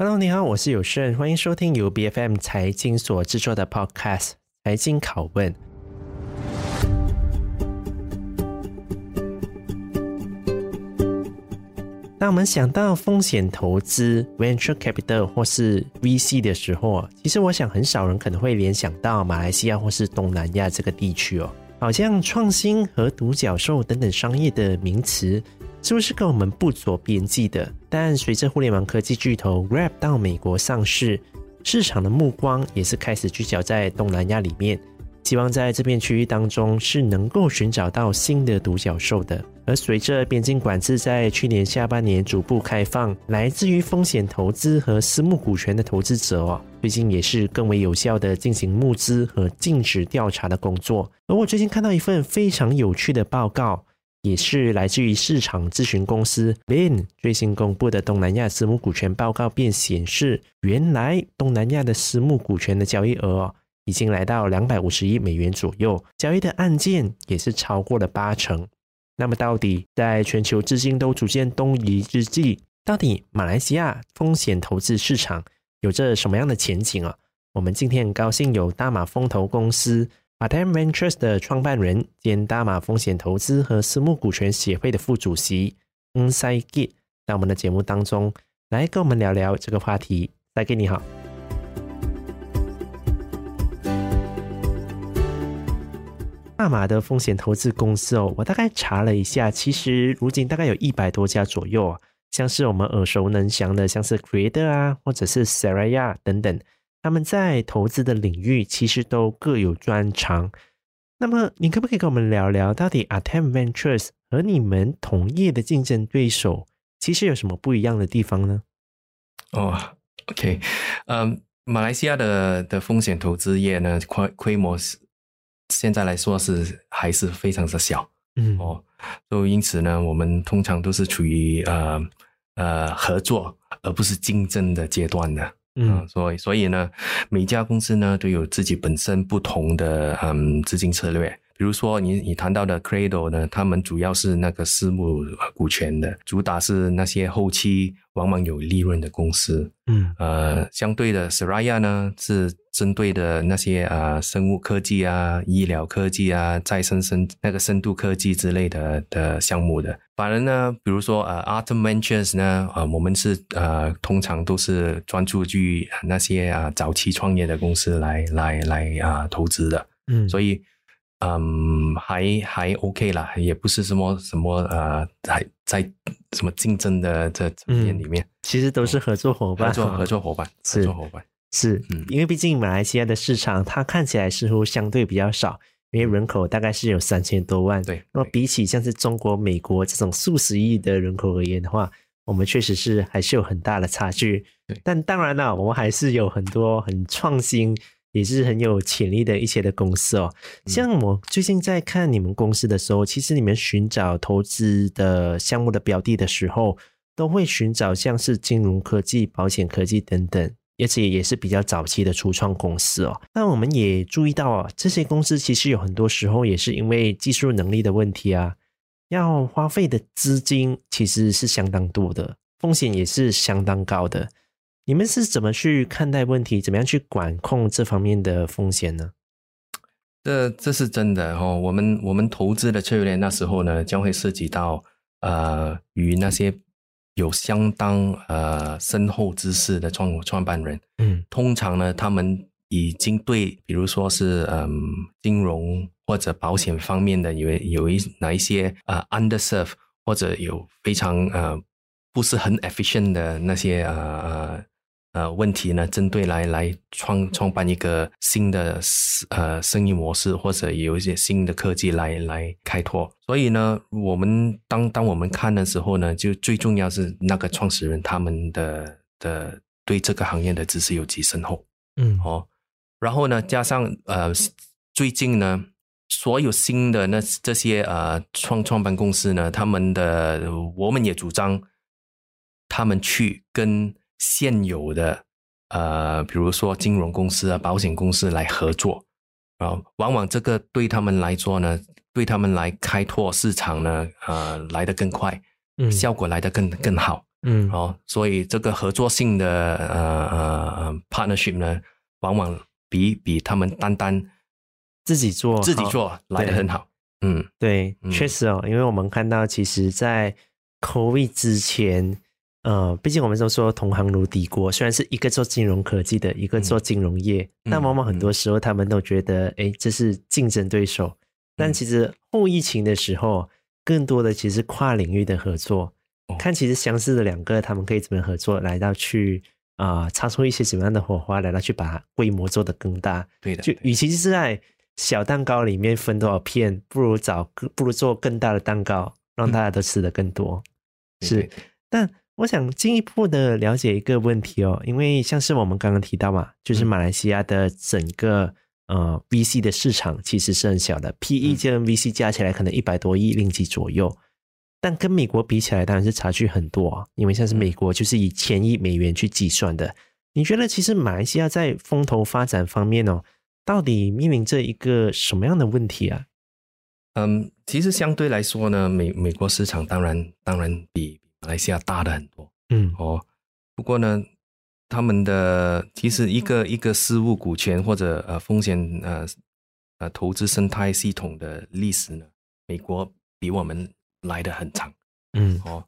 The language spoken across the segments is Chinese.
Hello，你好，我是有胜，欢迎收听由 BFM 财经所制作的 Podcast《财经拷问》。当我们想到风险投资 （Venture Capital） 或是 VC 的时候，其实我想很少人可能会联想到马来西亚或是东南亚这个地区哦，好像创新和独角兽等等商业的名词。是不是跟我们不着边际的？但随着互联网科技巨头 Grab 到美国上市，市场的目光也是开始聚焦在东南亚里面，希望在这片区域当中是能够寻找到新的独角兽的。而随着边境管制在去年下半年逐步开放，来自于风险投资和私募股权的投资者哦，最近也是更为有效的进行募资和尽职调查的工作。而我最近看到一份非常有趣的报告。也是来自于市场咨询公司 Bain 最新公布的东南亚私募股权报告，便显示，原来东南亚的私募股权的交易额哦，已经来到两百五十亿美元左右，交易的案件也是超过了八成。那么，到底在全球资金都逐渐东移之际，到底马来西亚风险投资市场有着什么样的前景啊？我们今天很高兴有大马风投公司。Artem Ventures 的创办人兼大马风险投资和私募股权协会的副主席 Ng Sai Kit 在我们的节目当中来跟我们聊聊这个话题。Sai Kit 你好，大马的风险投资公司哦，我大概查了一下，其实如今大概有一百多家左右啊，像是我们耳熟能详的，像是 Creator 啊，或者是 Seraya 等等。他们在投资的领域其实都各有专长。那么，你可不可以跟我们聊聊，到底 Artem Ventures 和你们同业的竞争对手其实有什么不一样的地方呢？哦、oh，OK，嗯，马来西亚的的风险投资业呢，规规模是现在来说是还是非常的小，嗯，哦，所以因此呢，我们通常都是处于呃呃合作而不是竞争的阶段的。嗯，所以所以呢，每家公司呢都有自己本身不同的嗯资金策略。比如说你你谈到的 Cradle 呢，他们主要是那个私募股权的，主打是那些后期往往有利润的公司。嗯，呃，相对的 Seraya 呢是针对的那些啊、呃、生物科技啊、医疗科技啊、再生深那个深度科技之类的的项目的。反而呢，比如说呃 Artem Ventures 呢，呃，我们是呃通常都是专注于那些啊、呃、早期创业的公司来来来啊、呃、投资的。嗯，所以。嗯，还还 OK 啦，也不是什么什么呃，还在什么竞争的这层面里面，嗯，其实都是合作伙伴，合作合作伙伴，合作伙伴是，嗯，因为毕竟马来西亚的市场，它看起来似乎相对比较少，因为人口大概是有三千多万，对，那么比起像是中国、美国这种数十亿的人口而言的话，我们确实是还是有很大的差距，对，但当然了，我们还是有很多很创新。也是很有潜力的一些的公司哦，像我最近在看你们公司的时候，其实你们寻找投资的项目的标的的时候，都会寻找像是金融科技、保险科技等等，而且也是比较早期的初创公司哦。那我们也注意到啊，这些公司其实有很多时候也是因为技术能力的问题啊，要花费的资金其实是相当多的，风险也是相当高的。你们是怎么去看待问题？怎么样去管控这方面的风险呢？这这是真的哦。我们我们投资的策略那时候呢，将会涉及到呃，与那些有相当呃深厚知识的创创办人。嗯，通常呢，他们已经对，比如说是嗯、呃、金融或者保险方面的有有一哪一些啊、呃、underserve 或者有非常呃不是很 efficient 的那些呃呃。问题呢，针对来来创创办一个新的呃生意模式，或者有一些新的科技来来开拓。所以呢，我们当当我们看的时候呢，就最重要是那个创始人他们的的对这个行业的知识有几深厚，嗯，哦，然后呢，加上呃最近呢，所有新的那这些呃创创办公司呢，他们的我们也主张他们去跟。现有的呃，比如说金融公司啊、保险公司来合作，然后往往这个对他们来说呢，对他们来开拓市场呢，呃，来得更快，嗯，效果来得更更好，嗯，哦，所以这个合作性的呃呃 partnership 呢，往往比比他们单单自己做自己做来得很好。嗯，对，确实哦，因为我们看到，其实，在 COVID 之前，呃，毕竟我们都说同行如敌国，虽然是一个做金融科技的，一个做金融业，嗯、但往往很多时候他们都觉得，哎、嗯，这是竞争对手。但其实后疫情的时候，更多的其实是跨领域的合作，哦、看其实相似的两个，他们可以怎么合作，来到去啊、呃，擦出一些什么样的火花，来到去把规模做得更大。对的，就与其是在小蛋糕里面分多少片，不如找不如做更大的蛋糕，让大家都吃得更多。嗯、是，对对对，但我想进一步的了解一个问题哦，因为像是我们刚刚提到嘛，就是马来西亚的整个呃 VC 的市场其实是很小的，PE 跟 VC 加起来可能一百多亿令吉左右，但跟美国比起来当然是差距很多啊，因为像是美国就是以千亿美元去计算的。你觉得其实马来西亚在风投发展方面哦？到底面临着一个什么样的问题啊？嗯，其实相对来说呢，美美国市场当然当然比马来西亚大的很多。嗯，哦，不过呢，他们的其实一个一个私募股权或者呃风险呃呃投资生态系统的历史呢，美国比我们来的很长。嗯，哦，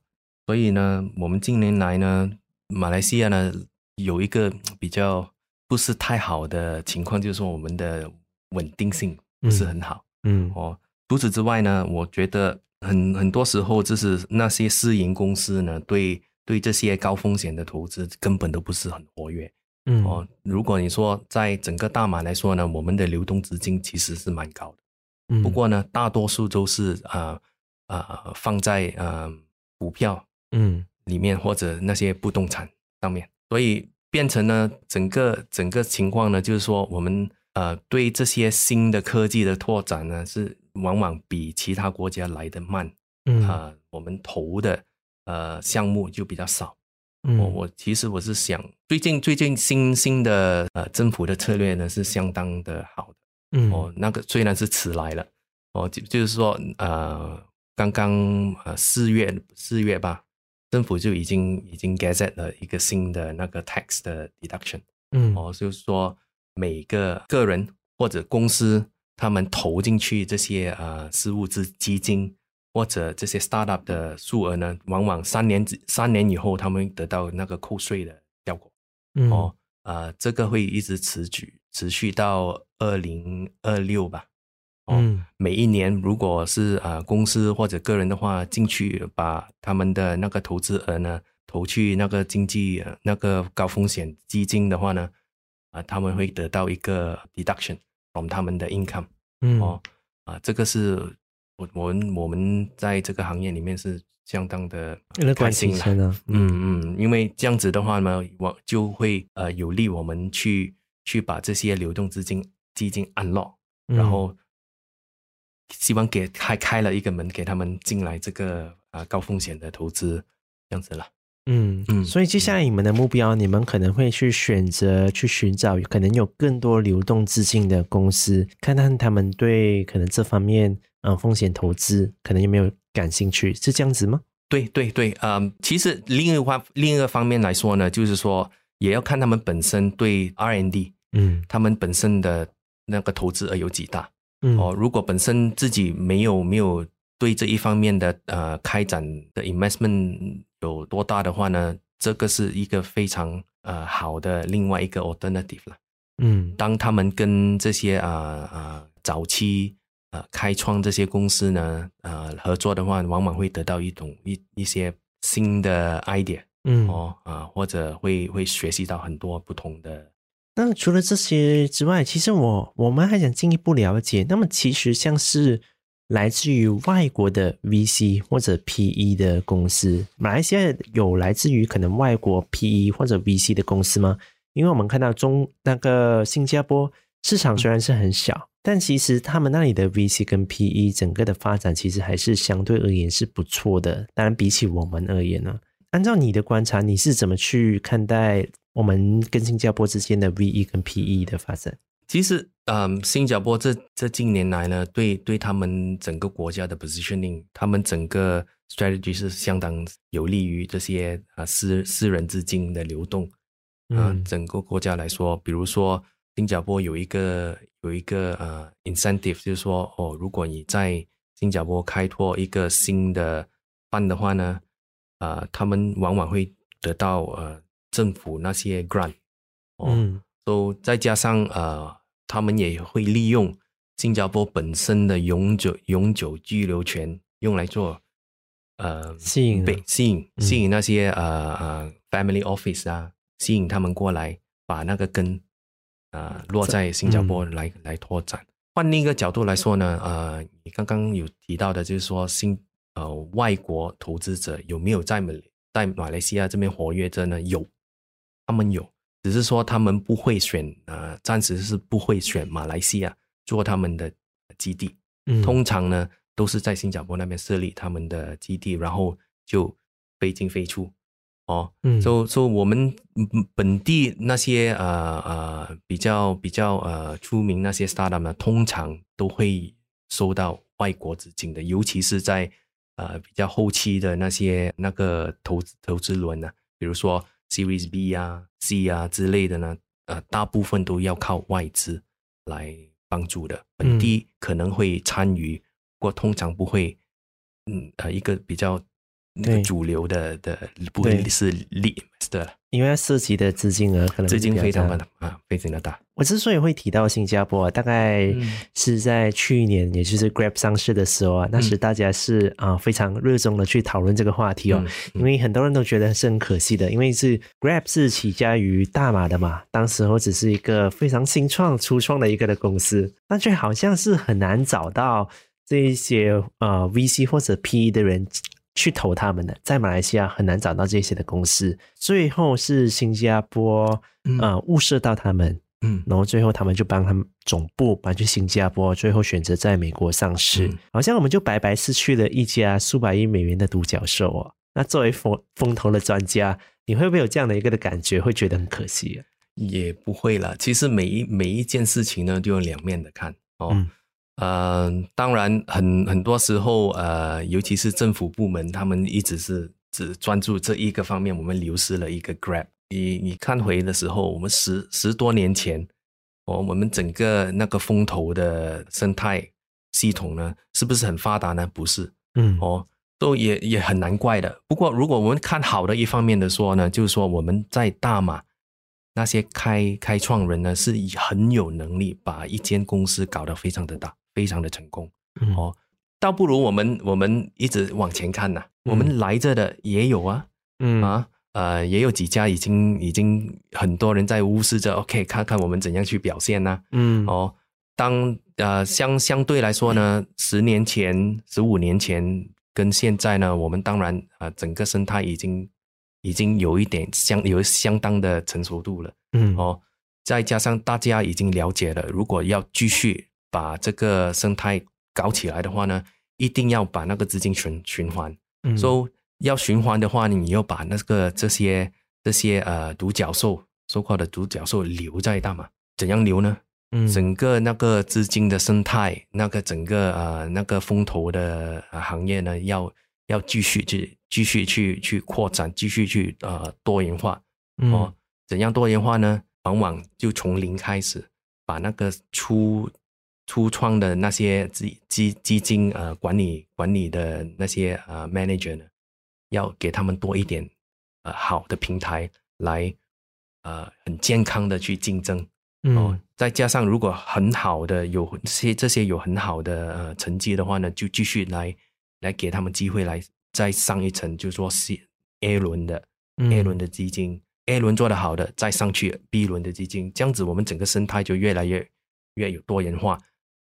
所以呢，我们近年来呢，马来西亚呢有一个比较。不是太好的情况，就是说我们的稳定性不是很好。嗯，嗯哦，除此之外呢，我觉得很很多时候就是那些私营公司呢，对对这些高风险的投资根本都不是很活跃。嗯，哦，如果你说在整个大马来说呢，我们的流动资金其实是蛮高的。嗯，不过呢，大多数都是啊啊、呃呃、放在呃股票嗯里面或者那些不动产上面，所以。变成呢，整个整个情况呢，就是说，我们呃对这些新的科技的拓展呢，是往往比其他国家来的慢。嗯啊、呃，我们投的呃项目就比较少。嗯，我我其实我是想，最近最近新新的呃政府的策略呢是相当的好的。嗯，哦，那个虽然是迟来了，哦，就就是说呃刚刚呃四月四月吧。政府就已经已经 gazette 了一个新的那个 tax 的 deduction，嗯，哦，就是说每个个人或者公司，他们投进去这些呃私募资基金或者这些 startup 的数额呢，往往三年三年以后，他们得到那个扣税的效果，嗯，哦，呃，这个会一直持续持续到二零二六吧。嗯，每一年如果是啊、呃、公司或者个人的话进去把他们的那个投资额呢投去那个经济那个高风险基金的话呢，啊、呃、他们会得到一个 deduction from 他们的 income。嗯哦啊、呃、这个是我我们我们在这个行业里面是相当的开心的。嗯嗯，因为这样子的话呢，我就会呃有利我们去去把这些流动资金基金 unlock，然后。希望给开开了一个门给他们进来这个啊、呃、高风险的投资这样子了。嗯嗯，所以接下来你们的目标，嗯、你们可能会去选择去寻找可能有更多流动资金的公司，看看他们对可能这方面呃风险投资可能有没有感兴趣，是这样子吗？对对对，嗯、呃，其实另一方另一个方面来说呢，就是说也要看他们本身对 R N D，嗯，他们本身的那个投资额有几大。嗯、哦，如果本身自己没有没有对这一方面的呃开展的 investment 有多大的话呢，这个是一个非常呃好的另外一个 alternative 了。嗯，当他们跟这些啊啊、呃呃、早期呃开创这些公司呢呃合作的话，往往会得到一种一一些新的 idea，嗯哦啊、呃、或者会会学习到很多不同的。那除了这些之外，其实我我们还想进一步了解。那么，其实像是来自于外国的 VC 或者 PE 的公司，马来西亚有来自于可能外国 PE 或者 VC 的公司吗？因为我们看到中那个新加坡市场虽然是很小，但其实他们那里的 VC 跟 PE 整个的发展其实还是相对而言是不错的。当然，比起我们而言呢，按照你的观察，你是怎么去看待？我们跟新加坡之间的 VE 跟 PE 的发展，其实，嗯，新加坡这这近年来呢，对对他们整个国家的 positioning，他们整个 strategy 是相当有利于这些啊私私人资金的流动啊，嗯、整个国家来说，比如说新加坡有一个有一个呃 incentive，就是说哦，如果你在新加坡开拓一个新的 fund 的话呢，啊、呃，他们往往会得到呃政府那些 grant，哦，嗯，都再加上呃，他们也会利用新加坡本身的永久永久居留权用来做。呃，吸引被吸引吸引那些、嗯、呃呃 family office 啊，吸引他们过来，把那个根呃落在新加坡来、嗯、来拓展。换另一个角度来说呢，呃，你刚刚有提到的，就是说新呃外国投资者有没有在美在马来西亚这边活跃着呢？有，他们有，只是说他们不会选呃，暂时是不会选马来西亚做他们的基地。嗯，通常呢。都是在新加坡那边设立他们的基地，然后就飞进飞出，哦，嗯，所以说我们本地那些呃呃比较比较呃出名那些 startup 呢，通常都会收到外国资金的，尤其是在呃比较后期的那些那个投资投资轮呢，比如说 Series B 啊、C 啊之类的呢，呃，大部分都要靠外资来帮助的，本地可能会参与。不过通常不会，嗯呃，一个比较那个主流的的不会是利的，因为它涉及的资金额可能资金非常的啊，非常的大。我之所以会提到新加坡，大概是在去年，也就是 Grab 上市的时候啊，那时大家是啊非常热衷的去讨论这个话题哦，因为很多人都觉得是很可惜的，因为是 Grab 是起家于大马的嘛，当时候只是一个非常新创初创的一个的公司，但却好像是很难找到。这一些呃 VC 或者 PE 的人去投他们的，在马来西亚很难找到这些的公司，最后是新加坡呃物色到他们，嗯，然后最后他们就帮他们总部搬去新加坡，最后选择在美国上市，嗯、好像我们就白白失去了一家数百亿美元的独角兽哦。那作为风风投的专家，你会不会有这样的一个的感觉，会觉得很可惜啊？也不会啦，其实每一每一件事情呢，都有两面的看哦。嗯呃，当然很很多时候，呃，尤其是政府部门，他们一直是只专注这一个方面，我们流失了一个 Grab。你你看回的时候，我们十十多年前，哦，我们整个那个风投的生态系统呢，是不是很发达呢？不是，嗯，哦，都也也很难怪的。不过，如果我们看好的一方面的说呢，就是说我们在大马那些开开创人呢，是很有能力把一间公司搞得非常的大。非常的成功，嗯、哦，倒不如我们我们一直往前看呐、我们来这的也有啊，嗯啊，呃，也有几家已经已经很多人在无视着，OK，看看我们怎样去表现呐、啊？嗯，哦，当呃相相对来说呢，十年前、十五年前跟现在呢，我们当然啊、呃，整个生态已经已经有一点相有相当的成熟度了，嗯，哦，再加上大家已经了解了，如果要继续。把这个生态搞起来的话呢，一定要把那个资金循循环。嗯，所以要循环的话，你要把那个这些这些呃独角兽，所谓的独角兽留在大马，怎样留呢？嗯，整个那个资金的生态，那个整个呃那个风投的行业呢，要要继续去继续去去扩展，继续去呃多元化。哦，怎样多元化呢？往往就从零开始，把那个出初创的那些基基基金呃管理管理的那些呃 manager 呢，要给他们多一点呃好的平台来呃很健康的去竞争，嗯、哦，再加上如果很好的有些这些有很好的呃成绩的话呢，就继续来来给他们机会来再上一层，就是说是 A 轮的、嗯、A 轮的基金，A 轮做得好的再上去 B 轮的基金，这样子我们整个生态就越来越越有多元化。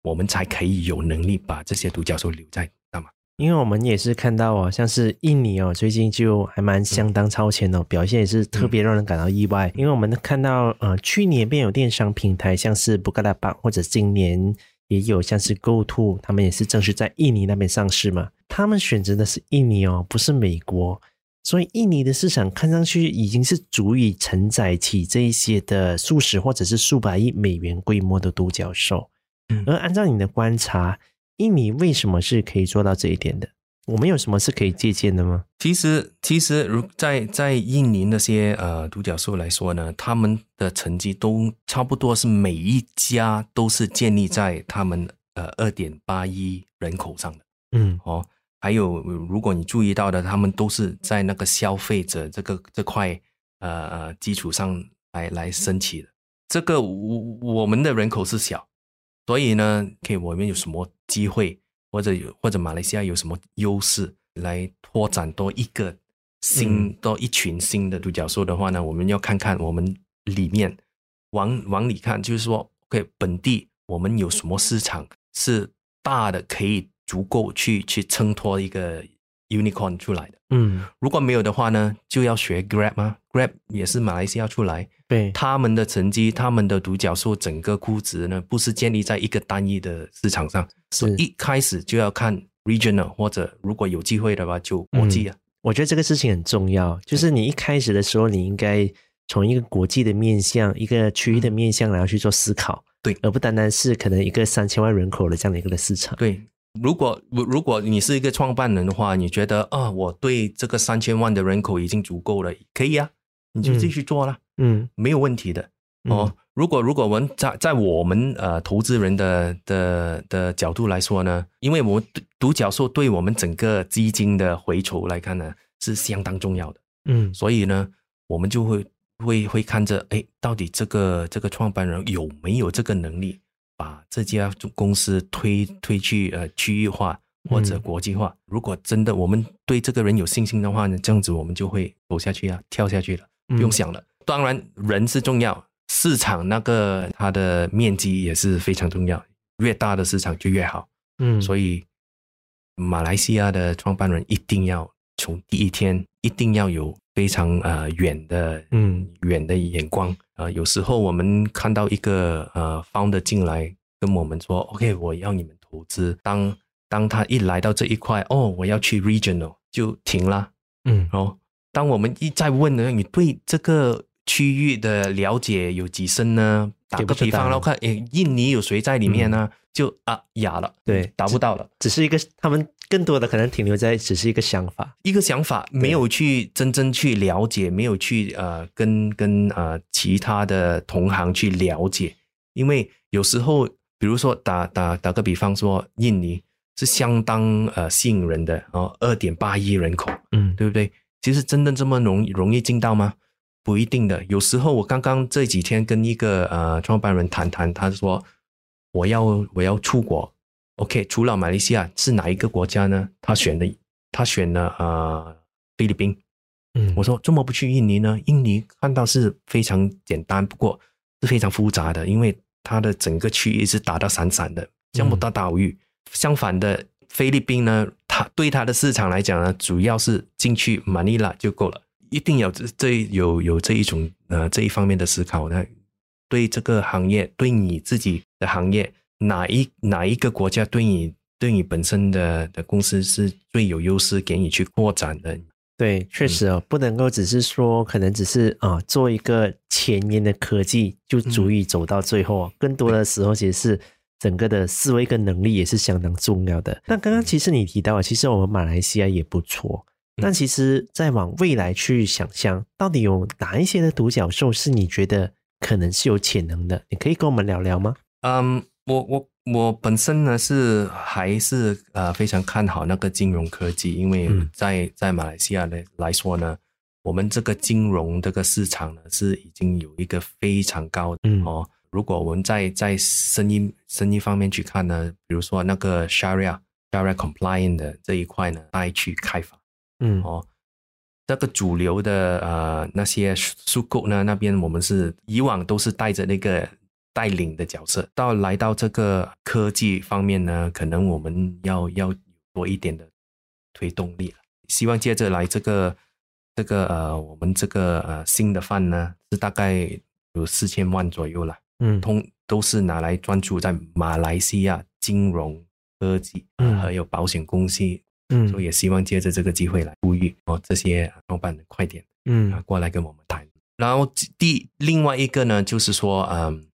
我们才可以有能力把这些独角兽留在大马，因为我们也是看到哦，像是印尼哦，最近就还蛮相当超前哦，嗯、表现也是特别让人感到意外。嗯、因为我们看到呃，去年便有电商平台，像是 Bukalapak，或者今年也有像是 GoTo，他们也是正式在印尼那边上市嘛。他们选择的是印尼哦，不是美国，所以印尼的市场看上去已经是足以承载起这一些的数十或者是数百亿美元规模的独角兽。而按照你的观察，印尼为什么是可以做到这一点的？我们有什么是可以借鉴的吗？其实，其实如在在印尼那些呃独角兽来说呢，他们的成绩都差不多是每一家都是建立在他们呃二点八亿人口上的。嗯，哦，还有如果你注意到的，他们都是在那个消费者这个这块呃呃基础上来来升起的。这个我我们的人口是小，所以呢，可以我们有什么机会？或者有或者马来西亚有什么优势来拓展多一个新、嗯、多一群新的独角兽的话呢？我们要看看我们里面往往里看，就是说，OK，本地我们有什么市场是大的，可以足够去去衬托一个 unicorn 出来的。嗯，如果没有的话呢，就要学 Grab 吗？Grab 也是马来西亚出来。对，他们的成绩，他们的独角兽整个估值呢，不是建立在一个单一的市场上，是。一开始就要看 regional，或者如果有机会的话就国际啊、嗯。我觉得这个事情很重要，就是你一开始的时候，你应该从一个国际的面向、一个区域的面向，然后去做思考，对，而不单单是可能一个三千万人口的这样的一个的市场。对，如果如果你是一个创办人的话，你觉得啊，我对这个三千万的人口已经足够了，可以啊，你就继续做了。嗯嗯，没有问题的哦。如果如果我们在在我们呃投资人的的的角度来说呢，因为我们独角兽对我们整个基金的回酬来看呢是相当重要的，嗯，所以呢我们就会会会看着，哎，到底这个这个创办人有没有这个能力把这家公司推推去呃区域化或者国际化？嗯，如果真的我们对这个人有信心的话呢，这样子我们就会走下去啊，跳下去了，不用想了。嗯当然，人是重要，市场那个它的面积也是非常重要，越大的市场就越好。嗯，所以马来西亚的创办人一定要从第一天一定要有非常呃远的嗯远的眼光啊、呃。有时候我们看到一个呃 founder 进来跟我们说，OK，我要你们投资。当当他一来到这一块，哦，我要去 regional 就停了。嗯，哦，当我们一再问呢，你对这个区域的了解有几深呢？打个比方，然后看，诶，印尼有谁在里面呢？嗯、就啊哑了，对，达不到了只，只是一个，他们更多的可能停留在只是一个想法，一个想法，没有去真正去了解，没有去呃跟跟呃其他的同行去了解，因为有时候，比如说打打打个比方说，印尼是相当呃吸引人的，哦，二点八亿人口，嗯，对不对？其实真的这么容容易进到吗？不一定的，有时候我刚刚这几天跟一个呃创办人谈谈，他说我要我要出国，OK，除了马来西亚是哪一个国家呢？他选的他选了呃菲律宾，嗯，我说怎么不去印尼呢？印尼看到是非常简单，不过是非常复杂的，因为它的整个区域是打到散散的这么大岛屿。相反的，菲律宾呢，它对它的市场来讲呢，主要是进去马尼拉就够了。一定要这这有有这一种呃这一方面的思考呢，对这个行业，对你自己的行业，哪一哪一个国家对你对你本身的的公司是最有优势，给你去扩展的？对，确实哦，不能够只是说可能只是啊做一个前沿的科技就足以走到最后，嗯、更多的时候其实是整个的思维跟能力也是相当重要的。那刚刚其实你提到，其实我们马来西亚也不错。但其实，再往未来去想象，到底有哪一些的独角兽是你觉得可能是有潜能的？你可以跟我们聊聊吗？嗯，我我我本身呢是还是呃非常看好那个金融科技，因为在在马来西亚来来说呢，我们这个金融这个市场呢是已经有一个非常高的哦。如果我们在在生意生意方面去看呢，比如说那个 Sharia Sharia Compliant 的这一块呢，再去开发。嗯哦，这个主流的呃那些数据呢，那边我们是以往都是带着那个带领的角色，到来到这个科技方面呢，可能我们要要多一点的推动力了。希望接着来这个这个呃我们这个呃新的 fund 呢，是大概有四千万左右了，嗯，通都是拿来专注在马来西亚金融科技，嗯，还有保险公司。嗯，所以也希望借着这个机会来呼吁哦，这些创办人快点，嗯，过来跟我们谈。然后第另外一个呢，就是说，嗯，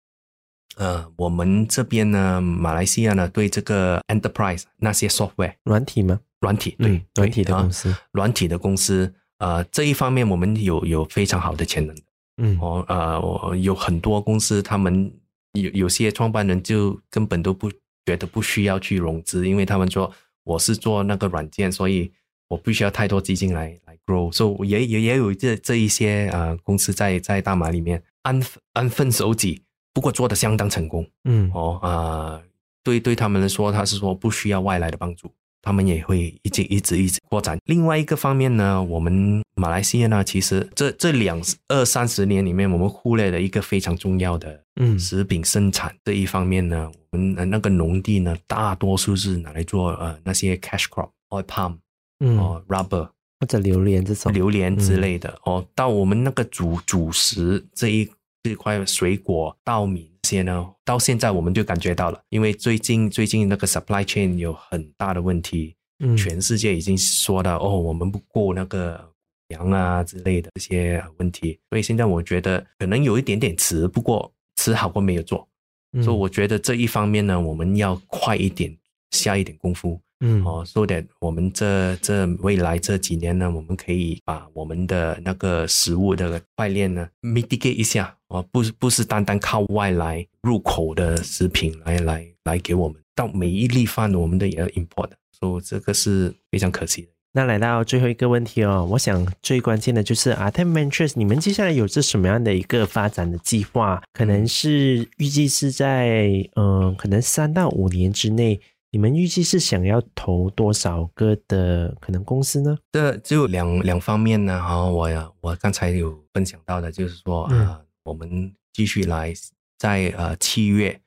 呃，我们这边呢，马来西亚呢，对这个 enterprise 那些 software 软体吗？软体，对，软体的公司，啊、软体的公司，呃，这一方面我们有有非常好的潜能。嗯，哦，呃，有很多公司，他们有有些创办人就根本都不觉得不需要去融资，因为他们说我是做那个软件，所以我不需要太多基金来来 grow。所以也也也有这这一些呃公司在在大马里面安安分守己。不过做的相当成功，嗯，哦，啊、呃，对对他们来说，他是说不需要外来的帮助，他们也会一直一直一直扩展。另外一个方面呢，我们马来西亚呢，其实这这两二三十年里面，我们忽略了一个非常重要的，嗯，食品生产这一方面呢，我们那个农地呢，大多数是拿来做呃那些 cash crop、oil palm，嗯，哦，rubber 或者榴莲这种榴莲之类的，嗯、哦，到我们那个主主食这一。这块水果、稻米这些呢，到现在我们就感觉到了，因为最近最近那个 supply chain 有很大的问题，嗯，全世界已经说到哦，我们不过那个粮啊之类的这些问题，所以现在我觉得可能有一点点迟，不过迟好过没有做，嗯，所以我觉得这一方面呢，我们要快一点，下一点功夫。嗯，哦，so that 我们这这未来这几年呢，我们可以把我们的那个食物的块链呢 mitigate 一下，哦，不是不是单单靠外来入口的食品来来来给我们，到每一粒饭我们都也要 import，所以这个是非常可惜的。那来到最后一个问题哦，我想最关键的就是 Artem Ventures，你们接下来有着什么样的一个发展的计划？可能是预计是在嗯、呃，可能三到五年之内。你们预计是想要投多少个的可能公司呢？这就两两方面呢。哈，我呀，我刚才有分享到的，就是说啊、嗯呃，我们继续来在呃七月，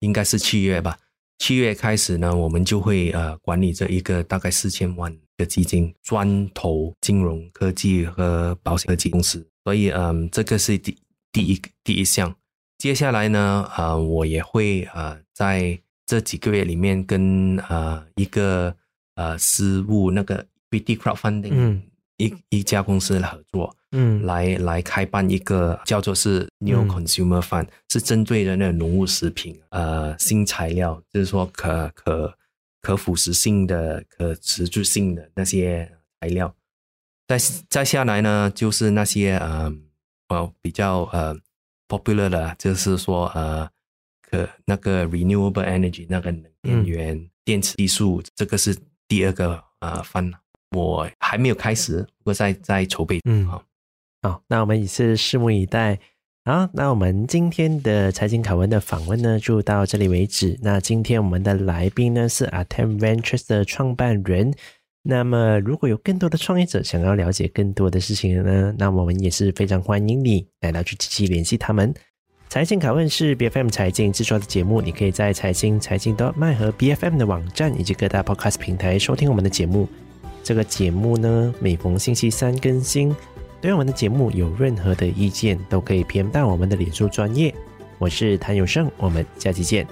应该是七月吧。七月开始呢，我们就会呃管理这一个大概四千万的基金，专投金融科技和保险科技公司。所以嗯、呃，这个是第第一第一项。接下来呢，呃，我也会呃在。这几个月里面跟，跟呃一个呃私募那个 equity crowdfunding、嗯、一一家公司来合作，嗯，来来开办一个叫做是 New Consumer Fund，、嗯、是针对的那个农物食品，呃，新材料，就是说可可可腐蚀性的、可持续性的那些材料。再再下来呢，就是那些呃呃比较呃 popular 的，就是说呃。可那个 renewable energy 那个能源、嗯、电池技术，这个是第二个呃方，我还没有开始，不过在在筹备。嗯，好，好，那我们也是拭目以待。好，那我们今天的财经凯文的访问呢，就到这里为止。那今天我们的来宾呢是 Artem Ventures 的创办人。那么如果有更多的创业者想要了解更多的事情呢，那我们也是非常欢迎你来到去积极联系他们。财经拷问是 BFM 财经制作的节目，你可以在财经财经的麦和 BFM 的网站以及各大 Podcast 平台收听我们的节目。这个节目呢，每逢星期三更新。对我们的节目有任何的意见，都可以 PM 到我们的脸书专业。我是谭永胜，我们下期见。